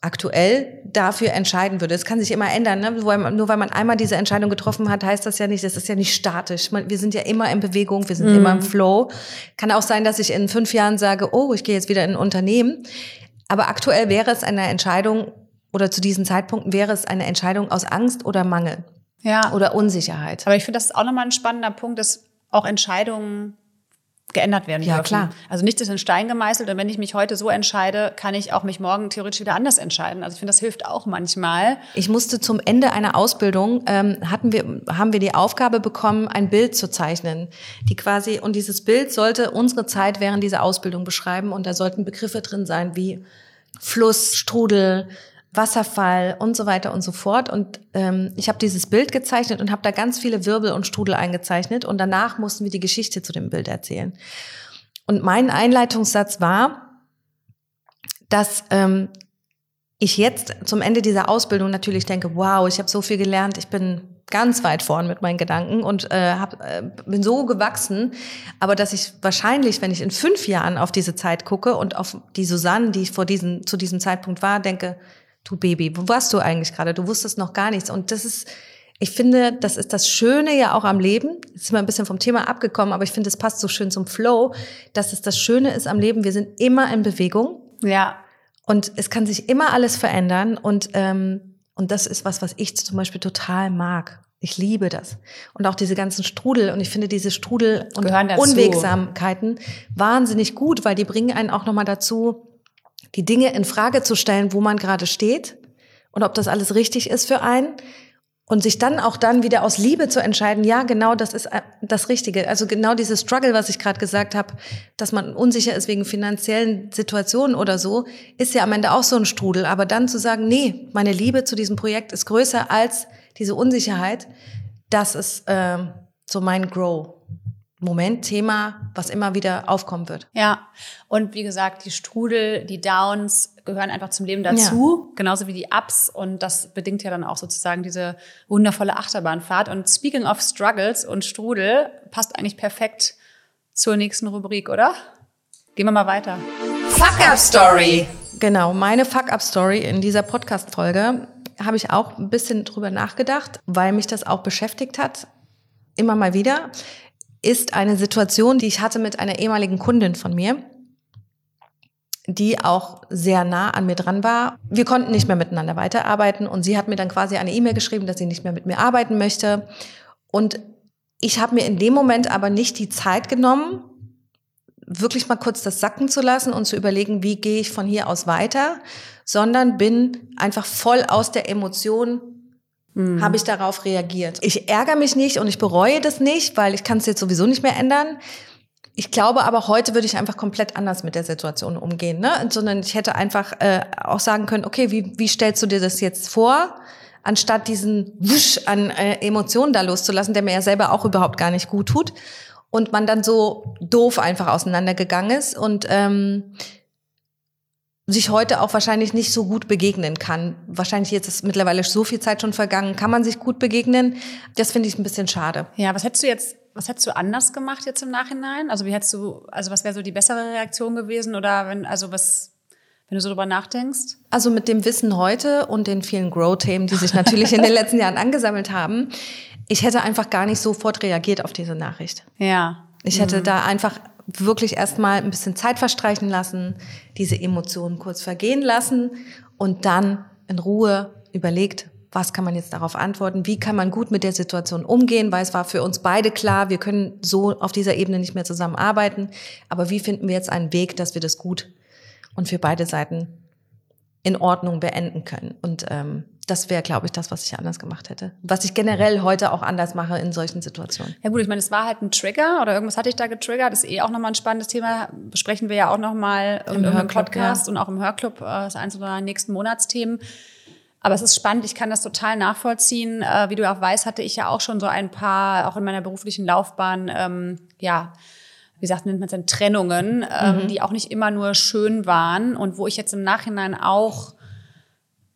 aktuell dafür entscheiden würde. Es kann sich immer ändern. Ne? Nur weil man einmal diese Entscheidung getroffen hat, heißt das ja nicht, das ist ja nicht statisch. Wir sind ja immer in Bewegung, wir sind mm. immer im Flow. Kann auch sein, dass ich in fünf Jahren sage, oh, ich gehe jetzt wieder in ein Unternehmen. Aber aktuell wäre es eine Entscheidung, oder zu diesen Zeitpunkten wäre es eine Entscheidung aus Angst oder Mangel. Ja. Oder Unsicherheit. Aber ich finde, das ist auch nochmal ein spannender Punkt, dass auch Entscheidungen geändert werden ja, dürfen. klar. Also nicht das in Stein gemeißelt und wenn ich mich heute so entscheide, kann ich auch mich morgen theoretisch wieder anders entscheiden. Also ich finde, das hilft auch manchmal. Ich musste zum Ende einer Ausbildung, ähm, hatten wir, haben wir die Aufgabe bekommen, ein Bild zu zeichnen, die quasi, und dieses Bild sollte unsere Zeit während dieser Ausbildung beschreiben und da sollten Begriffe drin sein wie Fluss, Strudel, Wasserfall und so weiter und so fort. Und ähm, ich habe dieses Bild gezeichnet und habe da ganz viele Wirbel und Strudel eingezeichnet. Und danach mussten wir die Geschichte zu dem Bild erzählen. Und mein Einleitungssatz war, dass ähm, ich jetzt zum Ende dieser Ausbildung natürlich denke, wow, ich habe so viel gelernt, ich bin ganz weit vorn mit meinen Gedanken und äh, hab, äh, bin so gewachsen, aber dass ich wahrscheinlich, wenn ich in fünf Jahren auf diese Zeit gucke und auf die Susanne, die ich vor diesem, zu diesem Zeitpunkt war, denke, du Baby, wo warst du eigentlich gerade? Du wusstest noch gar nichts. Und das ist, ich finde, das ist das Schöne ja auch am Leben. Jetzt sind wir ein bisschen vom Thema abgekommen, aber ich finde, es passt so schön zum Flow, dass es das Schöne ist am Leben. Wir sind immer in Bewegung. Ja. Und es kann sich immer alles verändern. Und, ähm, und das ist was, was ich zum Beispiel total mag. Ich liebe das. Und auch diese ganzen Strudel. Und ich finde diese Strudel und Unwegsamkeiten wahnsinnig gut, weil die bringen einen auch nochmal dazu, die Dinge in Frage zu stellen, wo man gerade steht und ob das alles richtig ist für einen und sich dann auch dann wieder aus Liebe zu entscheiden, ja, genau, das ist äh, das Richtige. Also genau dieses Struggle, was ich gerade gesagt habe, dass man unsicher ist wegen finanziellen Situationen oder so, ist ja am Ende auch so ein Strudel. Aber dann zu sagen, nee, meine Liebe zu diesem Projekt ist größer als diese Unsicherheit, das ist äh, so mein Grow Moment, Thema, was immer wieder aufkommen wird. Ja, und wie gesagt, die Strudel, die Downs gehören einfach zum Leben dazu, ja. genauso wie die Ups. Und das bedingt ja dann auch sozusagen diese wundervolle Achterbahnfahrt. Und speaking of Struggles und Strudel, passt eigentlich perfekt zur nächsten Rubrik, oder? Gehen wir mal weiter. Fuck-Up-Story. Genau, meine Fuck-Up-Story in dieser Podcast-Folge habe ich auch ein bisschen drüber nachgedacht, weil mich das auch beschäftigt hat. Immer mal wieder ist eine Situation, die ich hatte mit einer ehemaligen Kundin von mir, die auch sehr nah an mir dran war. Wir konnten nicht mehr miteinander weiterarbeiten und sie hat mir dann quasi eine E-Mail geschrieben, dass sie nicht mehr mit mir arbeiten möchte. Und ich habe mir in dem Moment aber nicht die Zeit genommen, wirklich mal kurz das sacken zu lassen und zu überlegen, wie gehe ich von hier aus weiter, sondern bin einfach voll aus der Emotion mhm. habe ich darauf reagiert. Ich ärgere mich nicht und ich bereue das nicht, weil ich kann es jetzt sowieso nicht mehr ändern. Ich glaube aber, heute würde ich einfach komplett anders mit der Situation umgehen, ne? sondern ich hätte einfach äh, auch sagen können, okay, wie, wie stellst du dir das jetzt vor? anstatt diesen Wusch an äh, Emotionen da loszulassen, der mir ja selber auch überhaupt gar nicht gut tut. Und man dann so doof einfach auseinandergegangen ist und ähm, sich heute auch wahrscheinlich nicht so gut begegnen kann. Wahrscheinlich jetzt ist mittlerweile so viel Zeit schon vergangen, kann man sich gut begegnen. Das finde ich ein bisschen schade. Ja, was hättest du jetzt, was hättest du anders gemacht jetzt im Nachhinein? Also wie hättest du, also was wäre so die bessere Reaktion gewesen oder wenn, also was, wenn du so drüber nachdenkst? Also mit dem Wissen heute und den vielen Grow-Themen, die sich natürlich in den letzten Jahren angesammelt haben, ich hätte einfach gar nicht sofort reagiert auf diese Nachricht. Ja. Ich hätte mhm. da einfach wirklich erstmal ein bisschen Zeit verstreichen lassen, diese Emotionen kurz vergehen lassen und dann in Ruhe überlegt, was kann man jetzt darauf antworten, wie kann man gut mit der Situation umgehen, weil es war für uns beide klar, wir können so auf dieser Ebene nicht mehr zusammenarbeiten, aber wie finden wir jetzt einen Weg, dass wir das gut und für beide Seiten in Ordnung beenden können. Und ähm, das wäre, glaube ich, das, was ich anders gemacht hätte. Was ich generell heute auch anders mache in solchen Situationen. Ja gut, ich meine, es war halt ein Trigger oder irgendwas hatte ich da getriggert. Das ist eh auch nochmal ein spannendes Thema. Besprechen wir ja auch nochmal in irgendeinem Podcast ja. und auch im Hörclub. Äh, das ist eins unserer nächsten Monatsthemen. Aber es ist spannend, ich kann das total nachvollziehen. Äh, wie du auch weißt, hatte ich ja auch schon so ein paar, auch in meiner beruflichen Laufbahn, ähm, ja, wie sagt nennt man es denn, Trennungen, ähm, mhm. die auch nicht immer nur schön waren und wo ich jetzt im Nachhinein auch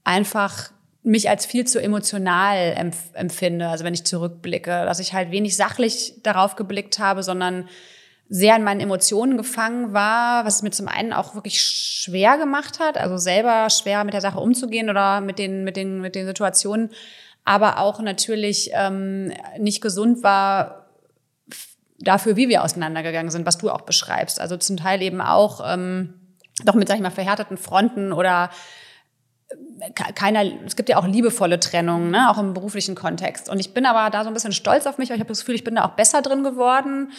einfach mich als viel zu emotional empf empfinde, also wenn ich zurückblicke, dass ich halt wenig sachlich darauf geblickt habe, sondern sehr in meinen Emotionen gefangen war, was es mir zum einen auch wirklich schwer gemacht hat, also selber schwer mit der Sache umzugehen oder mit den, mit den, mit den Situationen, aber auch natürlich ähm, nicht gesund war dafür, wie wir auseinandergegangen sind, was du auch beschreibst. Also zum Teil eben auch ähm, doch mit, sag ich mal, verhärteten Fronten oder keiner, es gibt ja auch liebevolle Trennungen, ne, auch im beruflichen Kontext. Und ich bin aber da so ein bisschen stolz auf mich, weil ich habe das Gefühl, ich bin da auch besser drin geworden.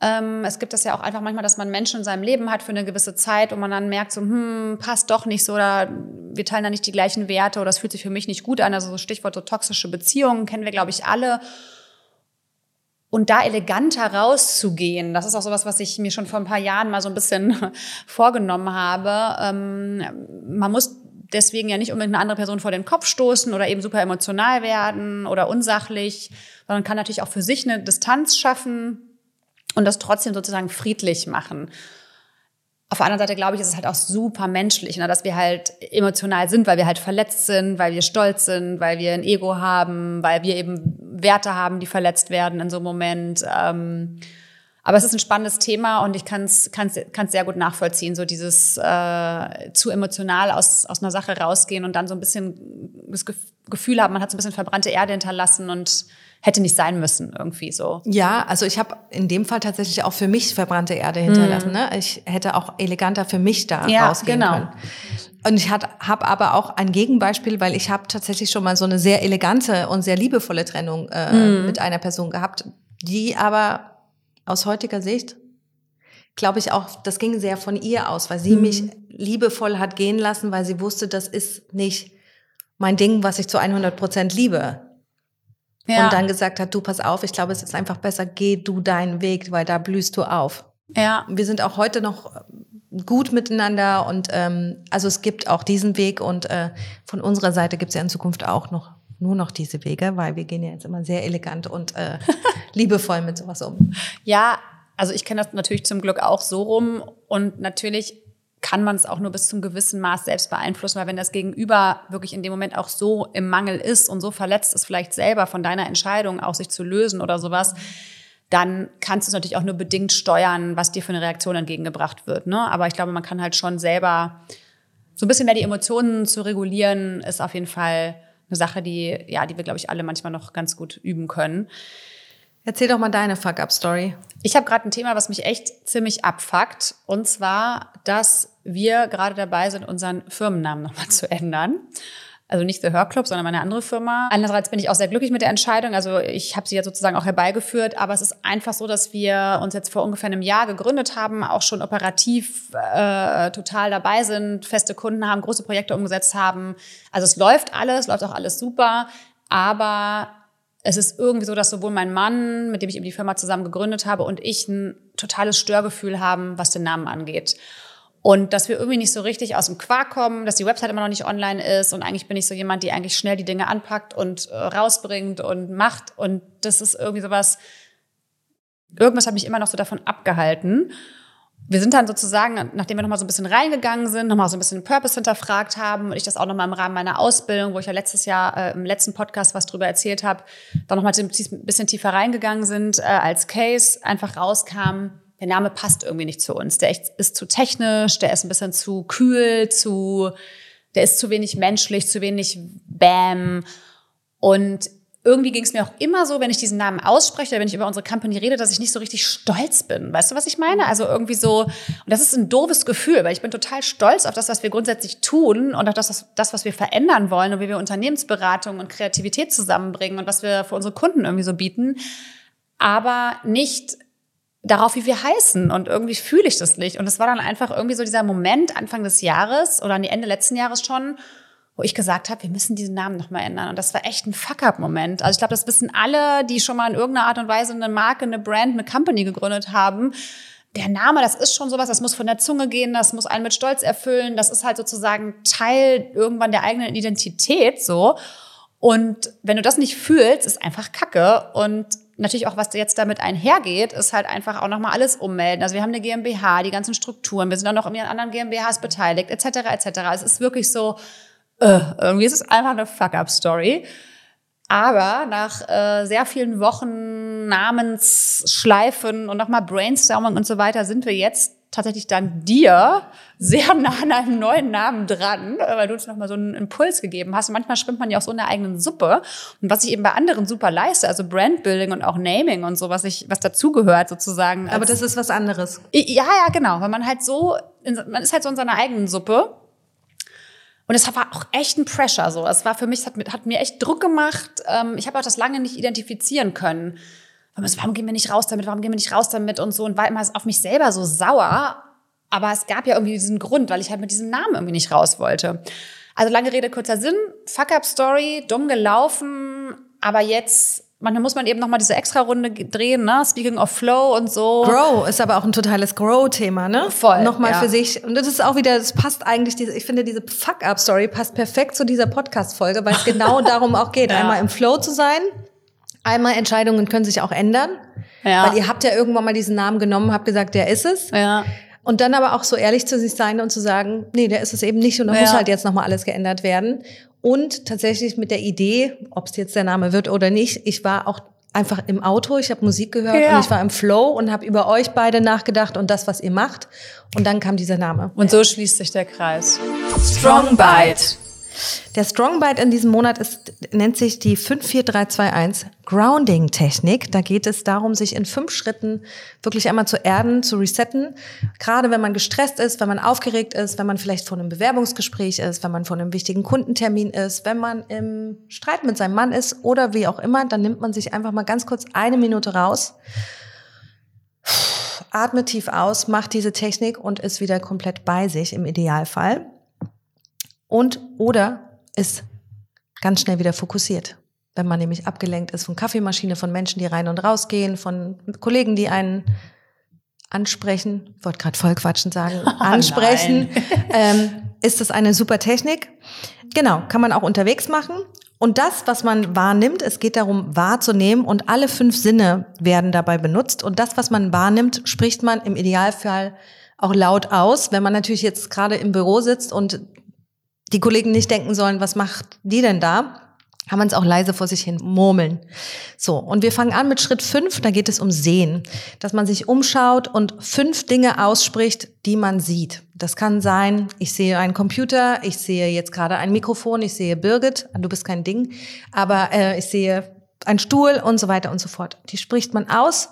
Ähm, es gibt das ja auch einfach manchmal, dass man Menschen in seinem Leben hat für eine gewisse Zeit und man dann merkt so, hm, passt doch nicht so oder wir teilen da nicht die gleichen Werte oder es fühlt sich für mich nicht gut an. Also so Stichwort so toxische Beziehungen kennen wir, glaube ich, alle. Und da eleganter rauszugehen, das ist auch sowas, was ich mir schon vor ein paar Jahren mal so ein bisschen vorgenommen habe. Ähm, man muss deswegen ja nicht unbedingt eine andere Person vor den Kopf stoßen oder eben super emotional werden oder unsachlich, sondern kann natürlich auch für sich eine Distanz schaffen und das trotzdem sozusagen friedlich machen. Auf der anderen Seite glaube ich, ist es halt auch super menschlich, ne, dass wir halt emotional sind, weil wir halt verletzt sind, weil wir stolz sind, weil wir ein Ego haben, weil wir eben Werte haben, die verletzt werden in so einem Moment. Ähm, aber es ist ein spannendes Thema und ich kann es sehr gut nachvollziehen, so dieses äh, zu emotional aus, aus einer Sache rausgehen und dann so ein bisschen das Gefühl haben, man hat so ein bisschen verbrannte Erde hinterlassen und hätte nicht sein müssen irgendwie so. Ja, also ich habe in dem Fall tatsächlich auch für mich verbrannte Erde hinterlassen. Mm. Ne? Ich hätte auch eleganter für mich da ja, rausgehen genau. können. Und ich habe aber auch ein Gegenbeispiel, weil ich habe tatsächlich schon mal so eine sehr elegante und sehr liebevolle Trennung äh, mm. mit einer Person gehabt, die aber aus heutiger Sicht glaube ich auch, das ging sehr von ihr aus, weil sie mhm. mich liebevoll hat gehen lassen, weil sie wusste, das ist nicht mein Ding, was ich zu 100 Prozent liebe. Ja. Und dann gesagt hat, du pass auf, ich glaube, es ist einfach besser, geh du deinen Weg, weil da blühst du auf. Ja. Wir sind auch heute noch gut miteinander und ähm, also es gibt auch diesen Weg und äh, von unserer Seite gibt es ja in Zukunft auch noch nur noch diese Wege, weil wir gehen ja jetzt immer sehr elegant und äh, liebevoll mit sowas um. Ja, also ich kenne das natürlich zum Glück auch so rum und natürlich kann man es auch nur bis zum gewissen Maß selbst beeinflussen, weil wenn das Gegenüber wirklich in dem Moment auch so im Mangel ist und so verletzt ist, vielleicht selber von deiner Entscheidung auch sich zu lösen oder sowas, dann kannst du es natürlich auch nur bedingt steuern, was dir für eine Reaktion entgegengebracht wird. Ne? Aber ich glaube, man kann halt schon selber so ein bisschen mehr die Emotionen zu regulieren, ist auf jeden Fall eine Sache, die, ja, die wir, glaube ich, alle manchmal noch ganz gut üben können. Erzähl doch mal deine Fuck-Up-Story. Ich habe gerade ein Thema, was mich echt ziemlich abfuckt. Und zwar, dass wir gerade dabei sind, unseren Firmennamen nochmal zu ändern. Also nicht The Hörclub, sondern meine andere Firma. Andererseits bin ich auch sehr glücklich mit der Entscheidung. Also ich habe sie ja sozusagen auch herbeigeführt. Aber es ist einfach so, dass wir uns jetzt vor ungefähr einem Jahr gegründet haben, auch schon operativ äh, total dabei sind, feste Kunden haben, große Projekte umgesetzt haben. Also es läuft alles, läuft auch alles super. Aber es ist irgendwie so, dass sowohl mein Mann, mit dem ich eben die Firma zusammen gegründet habe, und ich ein totales Störgefühl haben, was den Namen angeht. Und dass wir irgendwie nicht so richtig aus dem Quark kommen, dass die Website immer noch nicht online ist. Und eigentlich bin ich so jemand, die eigentlich schnell die Dinge anpackt und äh, rausbringt und macht. Und das ist irgendwie sowas, irgendwas hat mich immer noch so davon abgehalten wir sind dann sozusagen, nachdem wir nochmal so ein bisschen reingegangen sind, nochmal so ein bisschen Purpose hinterfragt haben und ich das auch nochmal im Rahmen meiner Ausbildung, wo ich ja letztes Jahr äh, im letzten Podcast was drüber erzählt habe, dann nochmal ein bisschen tiefer reingegangen sind, äh, als Case einfach rauskam, der Name passt irgendwie nicht zu uns. Der ist zu technisch, der ist ein bisschen zu kühl, zu, der ist zu wenig menschlich, zu wenig Bam. Und irgendwie ging es mir auch immer so, wenn ich diesen Namen ausspreche, wenn ich über unsere Company rede, dass ich nicht so richtig stolz bin. Weißt du, was ich meine? Also irgendwie so, und das ist ein doofes Gefühl, weil ich bin total stolz auf das, was wir grundsätzlich tun und auf das, das was wir verändern wollen und wie wir Unternehmensberatung und Kreativität zusammenbringen und was wir für unsere Kunden irgendwie so bieten. Aber nicht darauf, wie wir heißen. Und irgendwie fühle ich das nicht. Und es war dann einfach irgendwie so dieser Moment Anfang des Jahres oder an die Ende letzten Jahres schon, wo ich gesagt habe, wir müssen diesen Namen nochmal ändern. Und das war echt ein Fuck-up-Moment. Also ich glaube, das wissen alle, die schon mal in irgendeiner Art und Weise eine Marke, eine Brand, eine Company gegründet haben. Der Name, das ist schon sowas, das muss von der Zunge gehen, das muss einen mit Stolz erfüllen, das ist halt sozusagen Teil irgendwann der eigenen Identität so. Und wenn du das nicht fühlst, ist einfach Kacke. Und natürlich auch, was jetzt damit einhergeht, ist halt einfach auch nochmal alles ummelden. Also wir haben eine GmbH, die ganzen Strukturen, wir sind auch noch in anderen GmbHs beteiligt, etc. etc. Es ist wirklich so, äh, irgendwie ist es einfach eine Fuck-up-Story. Aber nach äh, sehr vielen Wochen Namensschleifen und nochmal Brainstorming und so weiter sind wir jetzt tatsächlich dann dir sehr nah an einem neuen Namen dran, weil du uns nochmal so einen Impuls gegeben hast. Und manchmal schwimmt man ja auch so in der eigenen Suppe. Und was ich eben bei anderen super leiste, also Brandbuilding und auch Naming und so, was ich, was dazugehört sozusagen. Aber das ist was anderes. Ja, ja, genau. Weil man halt so, man ist halt so in seiner eigenen Suppe und es war auch echt ein Pressure so. Es war für mich, hat, hat mir echt Druck gemacht. Ähm, ich habe auch das lange nicht identifizieren können. Warum gehen wir nicht raus damit? Warum gehen wir nicht raus damit? Und so. Und war immer auf mich selber so sauer. Aber es gab ja irgendwie diesen Grund, weil ich halt mit diesem Namen irgendwie nicht raus wollte. Also lange Rede, kurzer Sinn. Fuck-up-Story, dumm gelaufen. Aber jetzt manchmal muss man eben noch mal diese extra Runde drehen, ne? Speaking of Flow und so. Grow ist aber auch ein totales Grow-Thema, ne? Voll. Nochmal ja. für sich. Und das ist auch wieder, das passt eigentlich, ich finde, diese Fuck-Up-Story passt perfekt zu dieser Podcast-Folge, weil es genau darum auch geht, ja. einmal im Flow zu sein. Einmal Entscheidungen können sich auch ändern. Ja. Weil ihr habt ja irgendwann mal diesen Namen genommen, habt gesagt, der ist es. Ja. Und dann aber auch so ehrlich zu sich sein und zu sagen, nee, der ist es eben nicht und da ja. muss halt jetzt nochmal alles geändert werden. Und tatsächlich mit der Idee, ob es jetzt der Name wird oder nicht, ich war auch einfach im Auto, ich habe Musik gehört ja. und ich war im Flow und habe über euch beide nachgedacht und das, was ihr macht. Und dann kam dieser Name. Und so schließt sich der Kreis. Strong Bite. Der Strong Bite in diesem Monat ist, nennt sich die 54321 Grounding Technik. Da geht es darum, sich in fünf Schritten wirklich einmal zu erden, zu resetten. Gerade wenn man gestresst ist, wenn man aufgeregt ist, wenn man vielleicht vor einem Bewerbungsgespräch ist, wenn man vor einem wichtigen Kundentermin ist, wenn man im Streit mit seinem Mann ist oder wie auch immer, dann nimmt man sich einfach mal ganz kurz eine Minute raus atme tief aus, macht diese Technik und ist wieder komplett bei sich im Idealfall und oder ist ganz schnell wieder fokussiert. Wenn man nämlich abgelenkt ist von Kaffeemaschine, von Menschen, die rein und raus gehen, von Kollegen, die einen ansprechen, ich wollte gerade vollquatschen sagen, ansprechen, ähm, ist das eine super Technik. Genau, kann man auch unterwegs machen. Und das, was man wahrnimmt, es geht darum, wahrzunehmen und alle fünf Sinne werden dabei benutzt. Und das, was man wahrnimmt, spricht man im Idealfall auch laut aus. Wenn man natürlich jetzt gerade im Büro sitzt und die Kollegen nicht denken sollen, was macht die denn da? kann man es auch leise vor sich hin murmeln. So, und wir fangen an mit Schritt fünf, da geht es um Sehen. Dass man sich umschaut und fünf Dinge ausspricht, die man sieht. Das kann sein, ich sehe einen Computer, ich sehe jetzt gerade ein Mikrofon, ich sehe Birgit, du bist kein Ding, aber äh, ich sehe einen Stuhl und so weiter und so fort. Die spricht man aus.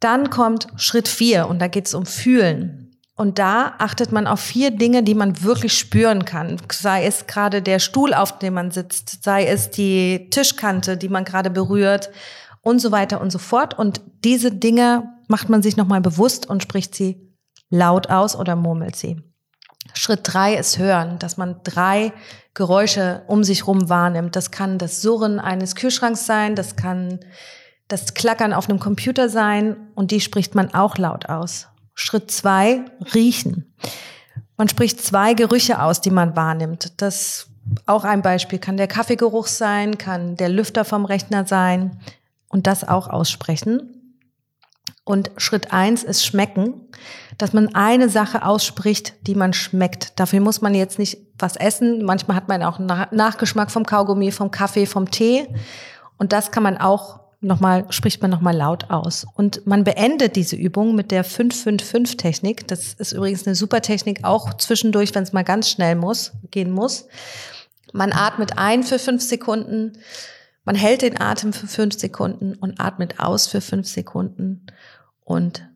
Dann kommt Schritt vier und da geht es um Fühlen. Und da achtet man auf vier Dinge, die man wirklich spüren kann. Sei es gerade der Stuhl, auf dem man sitzt, sei es die Tischkante, die man gerade berührt und so weiter und so fort. Und diese Dinge macht man sich nochmal bewusst und spricht sie laut aus oder murmelt sie. Schritt drei ist Hören, dass man drei Geräusche um sich rum wahrnimmt. Das kann das Surren eines Kühlschranks sein, das kann das Klackern auf einem Computer sein und die spricht man auch laut aus. Schritt zwei, riechen. Man spricht zwei Gerüche aus, die man wahrnimmt. Das auch ein Beispiel kann der Kaffeegeruch sein, kann der Lüfter vom Rechner sein und das auch aussprechen. Und Schritt eins ist schmecken, dass man eine Sache ausspricht, die man schmeckt. Dafür muss man jetzt nicht was essen. Manchmal hat man auch Nachgeschmack vom Kaugummi, vom Kaffee, vom Tee. Und das kann man auch nochmal, spricht man nochmal laut aus. Und man beendet diese Übung mit der 5-5-5-Technik. Das ist übrigens eine super Technik, auch zwischendurch, wenn es mal ganz schnell muss, gehen muss. Man atmet ein für fünf Sekunden, man hält den Atem für fünf Sekunden und atmet aus für fünf Sekunden. Und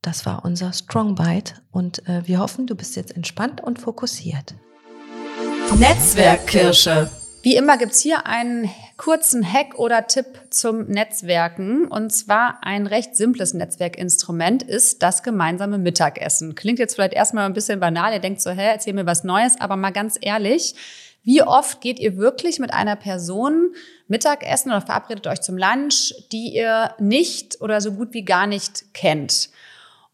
das war unser Strong Bite. Und äh, wir hoffen, du bist jetzt entspannt und fokussiert. Netzwerkkirsche. Wie immer gibt's hier einen kurzen Hack oder Tipp zum Netzwerken. Und zwar ein recht simples Netzwerkinstrument ist das gemeinsame Mittagessen. Klingt jetzt vielleicht erstmal ein bisschen banal. Ihr denkt so, hä, erzähl mir was Neues. Aber mal ganz ehrlich, wie oft geht ihr wirklich mit einer Person Mittagessen oder verabredet euch zum Lunch, die ihr nicht oder so gut wie gar nicht kennt?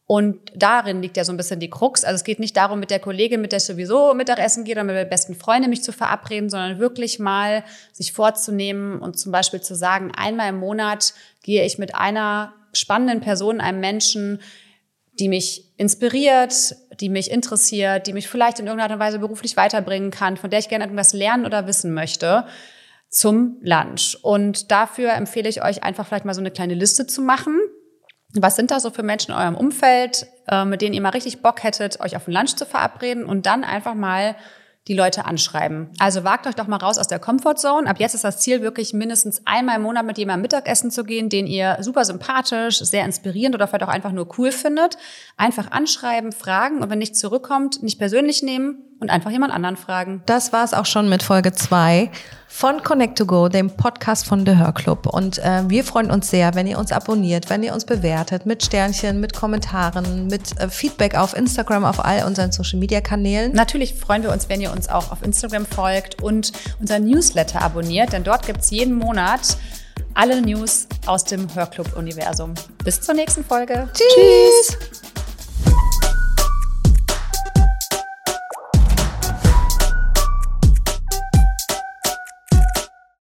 Und darin liegt ja so ein bisschen die Krux. Also es geht nicht darum, mit der Kollegin, mit der ich sowieso Mittagessen gehe oder mit der besten Freundin mich zu verabreden, sondern wirklich mal sich vorzunehmen und zum Beispiel zu sagen, einmal im Monat gehe ich mit einer spannenden Person, einem Menschen, die mich inspiriert, die mich interessiert, die mich vielleicht in irgendeiner Art und Weise beruflich weiterbringen kann, von der ich gerne irgendwas lernen oder wissen möchte, zum Lunch. Und dafür empfehle ich euch einfach vielleicht mal so eine kleine Liste zu machen was sind da so für Menschen in eurem Umfeld, äh, mit denen ihr mal richtig Bock hättet, euch auf ein Lunch zu verabreden und dann einfach mal die Leute anschreiben. Also wagt euch doch mal raus aus der Comfortzone. Ab jetzt ist das Ziel wirklich mindestens einmal im Monat mit jemandem Mittagessen zu gehen, den ihr super sympathisch, sehr inspirierend oder vielleicht auch einfach nur cool findet. Einfach anschreiben, fragen und wenn nicht zurückkommt, nicht persönlich nehmen und einfach jemand anderen fragen. Das war es auch schon mit Folge zwei von Connect to Go, dem Podcast von The Hörclub. Und äh, wir freuen uns sehr, wenn ihr uns abonniert, wenn ihr uns bewertet mit Sternchen, mit Kommentaren, mit äh, Feedback auf Instagram, auf all unseren Social Media Kanälen. Natürlich freuen wir uns, wenn ihr uns auch auf Instagram folgt und unser Newsletter abonniert, denn dort gibt es jeden Monat alle News aus dem Hörclub-Universum. Bis zur nächsten Folge. Tschüss. Tschüss.